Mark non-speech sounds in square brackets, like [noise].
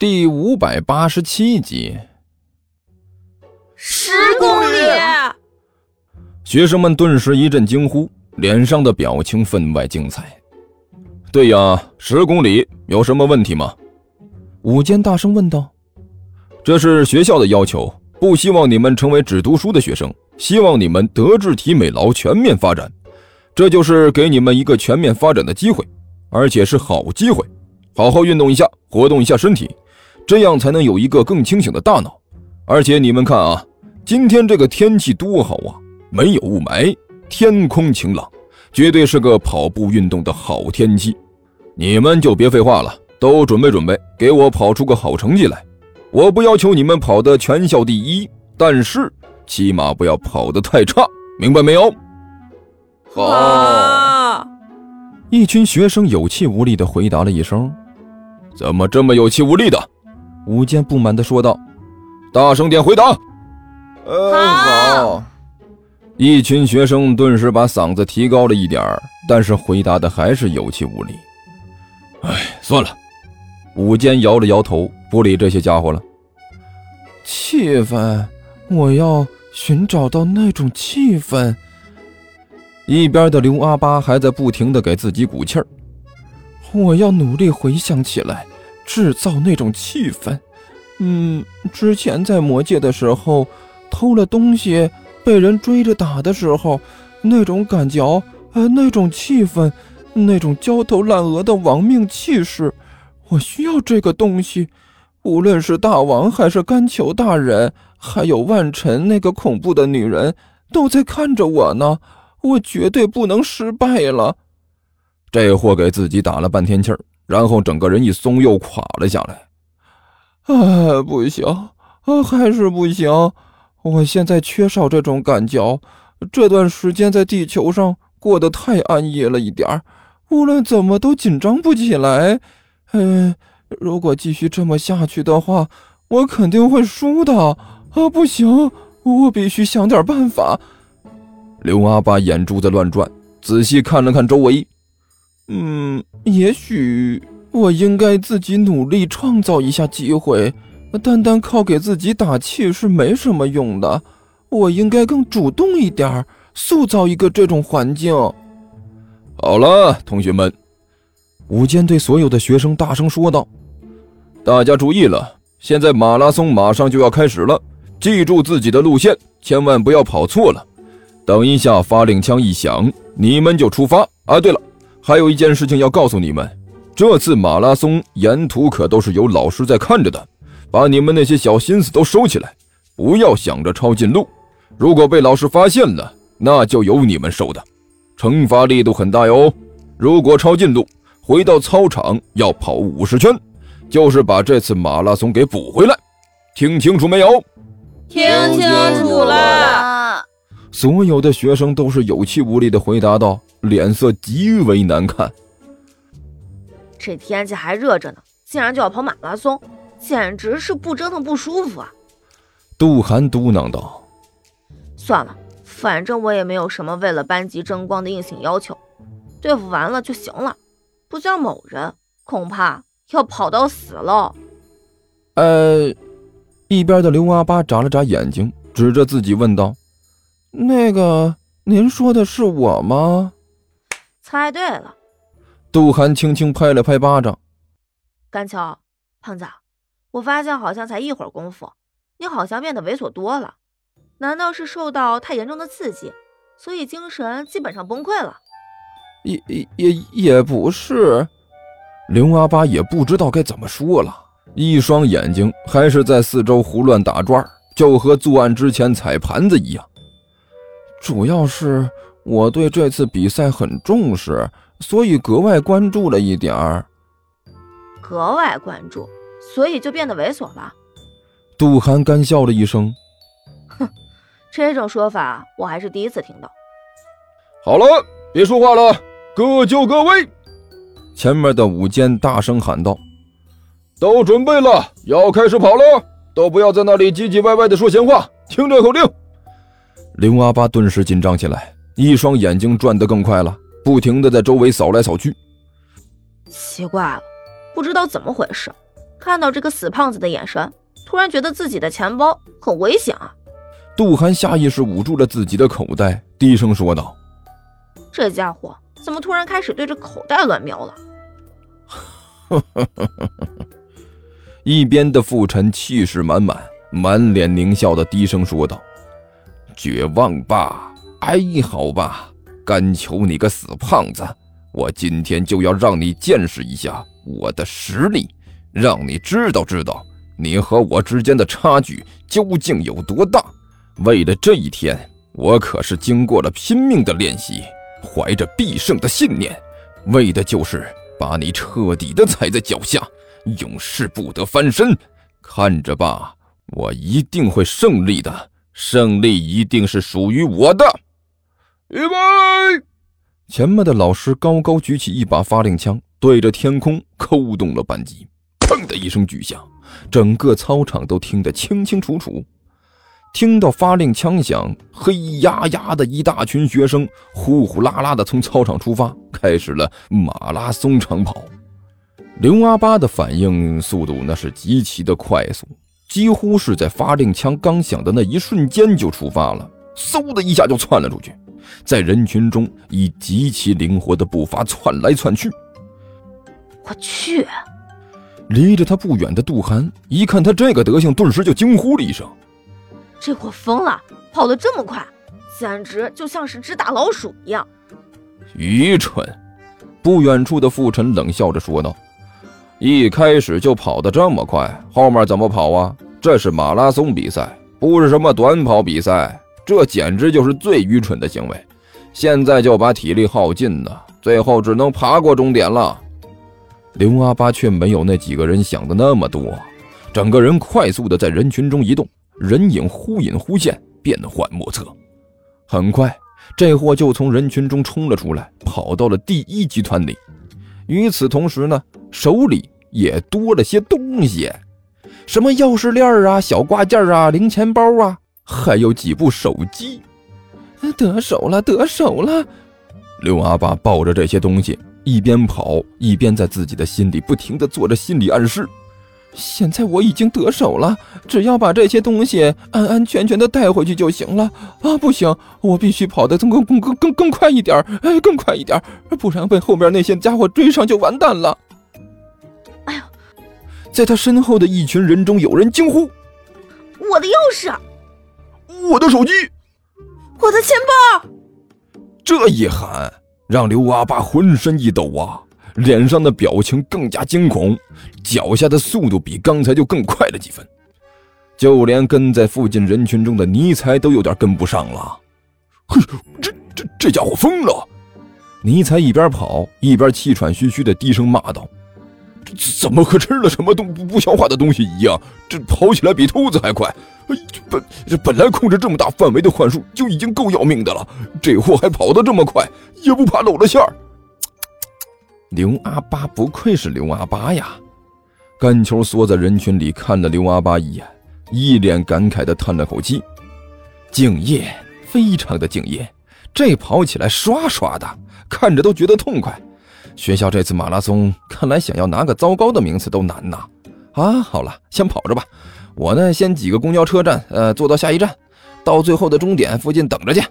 第五百八十七集，十公里！学生们顿时一阵惊呼，脸上的表情分外精彩。对呀，十公里有什么问题吗？武坚大声问道。这是学校的要求，不希望你们成为只读书的学生，希望你们德智体美劳全面发展。这就是给你们一个全面发展的机会，而且是好机会。好好运动一下，活动一下身体，这样才能有一个更清醒的大脑。而且你们看啊，今天这个天气多好啊，没有雾霾，天空晴朗，绝对是个跑步运动的好天气。你们就别废话了，都准备准备，给我跑出个好成绩来。我不要求你们跑得全校第一，但是起码不要跑得太差，明白没有？好。一群学生有气无力地回答了一声：“怎么这么有气无力的？”吴坚不满地说道：“大声点回答。”“呃，好。”一群学生顿时把嗓子提高了一点但是回答的还是有气无力。哎，算了。武坚摇了摇头，不理这些家伙了。气氛，我要寻找到那种气氛。一边的刘阿八还在不停的给自己鼓气儿。我要努力回想起来，制造那种气氛。嗯，之前在魔界的时候，偷了东西被人追着打的时候，那种感觉，呃，那种气氛，那种焦头烂额的亡命气势，我需要这个东西。无论是大王还是甘求大人，还有万晨那个恐怖的女人，都在看着我呢。我绝对不能失败了！这货给自己打了半天气儿，然后整个人一松，又垮了下来。啊，不行，啊，还是不行！我现在缺少这种感觉。这段时间在地球上过得太安逸了一点，无论怎么都紧张不起来。嗯，如果继续这么下去的话，我肯定会输的。啊，不行，我必须想点办法。刘阿八眼珠子乱转，仔细看了看周围。嗯，也许我应该自己努力创造一下机会。单单靠给自己打气是没什么用的。我应该更主动一点，塑造一个这种环境。好了，同学们，武坚对所有的学生大声说道：“大家注意了，现在马拉松马上就要开始了，记住自己的路线，千万不要跑错了。”等一下，发令枪一响，你们就出发啊！对了，还有一件事情要告诉你们，这次马拉松沿途可都是有老师在看着的，把你们那些小心思都收起来，不要想着抄近路。如果被老师发现了，那就由你们受的，惩罚力度很大哟。如果抄近路，回到操场要跑五十圈，就是把这次马拉松给补回来。听清楚没有？听清楚了。所有的学生都是有气无力的回答道，脸色极为难看。这天气还热着呢，竟然就要跑马拉松，简直是不折腾不舒服啊！杜涵嘟囔道：“算了，反正我也没有什么为了班级争光的硬性要求，对付完了就行了。不像某人，恐怕要跑到死喽。”呃，一边的刘阿八眨了眨眼睛，指着自己问道。那个，您说的是我吗？猜对了。杜涵轻轻拍了拍巴掌。甘秋，胖子，我发现好像才一会儿功夫，你好像变得猥琐多了。难道是受到太严重的刺激，所以精神基本上崩溃了？也也也不是。刘阿八也不知道该怎么说了，一双眼睛还是在四周胡乱打转，就和作案之前踩盘子一样。主要是我对这次比赛很重视，所以格外关注了一点儿。格外关注，所以就变得猥琐了。杜涵干笑了一声：“哼，这种说法我还是第一次听到。”好了，别说话了，各就各位。前面的舞间大声喊道：“都准备了，要开始跑了，都不要在那里唧唧歪歪的说闲话，听这口令。”林阿八顿时紧张起来，一双眼睛转得更快了，不停地在周围扫来扫去。奇怪了，不知道怎么回事，看到这个死胖子的眼神，突然觉得自己的钱包很危险啊！杜涵下意识捂住了自己的口袋，低声说道：“这家伙怎么突然开始对着口袋乱瞄了？” [laughs] 一边的傅晨气势满满，满脸狞笑的低声说道：“绝望吧，哀嚎吧，干求你个死胖子！我今天就要让你见识一下我的实力，让你知道知道你和我之间的差距究竟有多大。为了这一天，我可是经过了拼命的练习，怀着必胜的信念，为的就是把你彻底的踩在脚下。”永世不得翻身，看着吧，我一定会胜利的，胜利一定是属于我的。预备！前面的老师高高举起一把发令枪，对着天空扣动了扳机。砰的一声巨响，整个操场都听得清清楚楚。听到发令枪响，黑压压的一大群学生呼呼啦啦的从操场出发，开始了马拉松长跑。刘阿八的反应速度那是极其的快速，几乎是在发令枪刚响的那一瞬间就出发了，嗖的一下就窜了出去，在人群中以极其灵活的步伐窜来窜去。我去！离着他不远的杜涵一看他这个德行，顿时就惊呼了一声：“这货疯了，跑得这么快，简直就像是只大老鼠一样！”愚蠢！不远处的傅晨冷笑着说道。一开始就跑得这么快，后面怎么跑啊？这是马拉松比赛，不是什么短跑比赛，这简直就是最愚蠢的行为。现在就把体力耗尽了，最后只能爬过终点了。刘阿八却没有那几个人想的那么多，整个人快速的在人群中移动，人影忽隐忽现，变幻莫测。很快，这货就从人群中冲了出来，跑到了第一集团里。与此同时呢，手里也多了些东西，什么钥匙链啊、小挂件啊、零钱包啊，还有几部手机。得手了，得手了！刘阿爸抱着这些东西，一边跑一边在自己的心里不停地做着心理暗示。现在我已经得手了，只要把这些东西安安全全的带回去就行了。啊，不行，我必须跑得更更更更更快一点，哎，更快一点，不然被后面那些家伙追上就完蛋了。哎呦，在他身后的一群人中，有人惊呼：“我的钥匙，我的手机，我的钱包！”这一喊让刘阿八浑身一抖啊。脸上的表情更加惊恐，脚下的速度比刚才就更快了几分，就连跟在附近人群中的尼才都有点跟不上了。嘿，这这这家伙疯了！尼才一边跑一边气喘吁吁的低声骂道：“怎么和吃了什么东不不消化的东西一样？这跑起来比兔子还快！哎，本本来控制这么大范围的幻术就已经够要命的了，这货还跑得这么快，也不怕露了馅儿。”刘阿八不愧是刘阿八呀！甘球缩在人群里看了刘阿八一眼，一脸感慨的叹了口气：“敬业，非常的敬业，这跑起来刷刷的，看着都觉得痛快。学校这次马拉松，看来想要拿个糟糕的名次都难呐！啊，好了，先跑着吧，我呢先挤个公交车站，呃，坐到下一站，到最后的终点附近等着去。”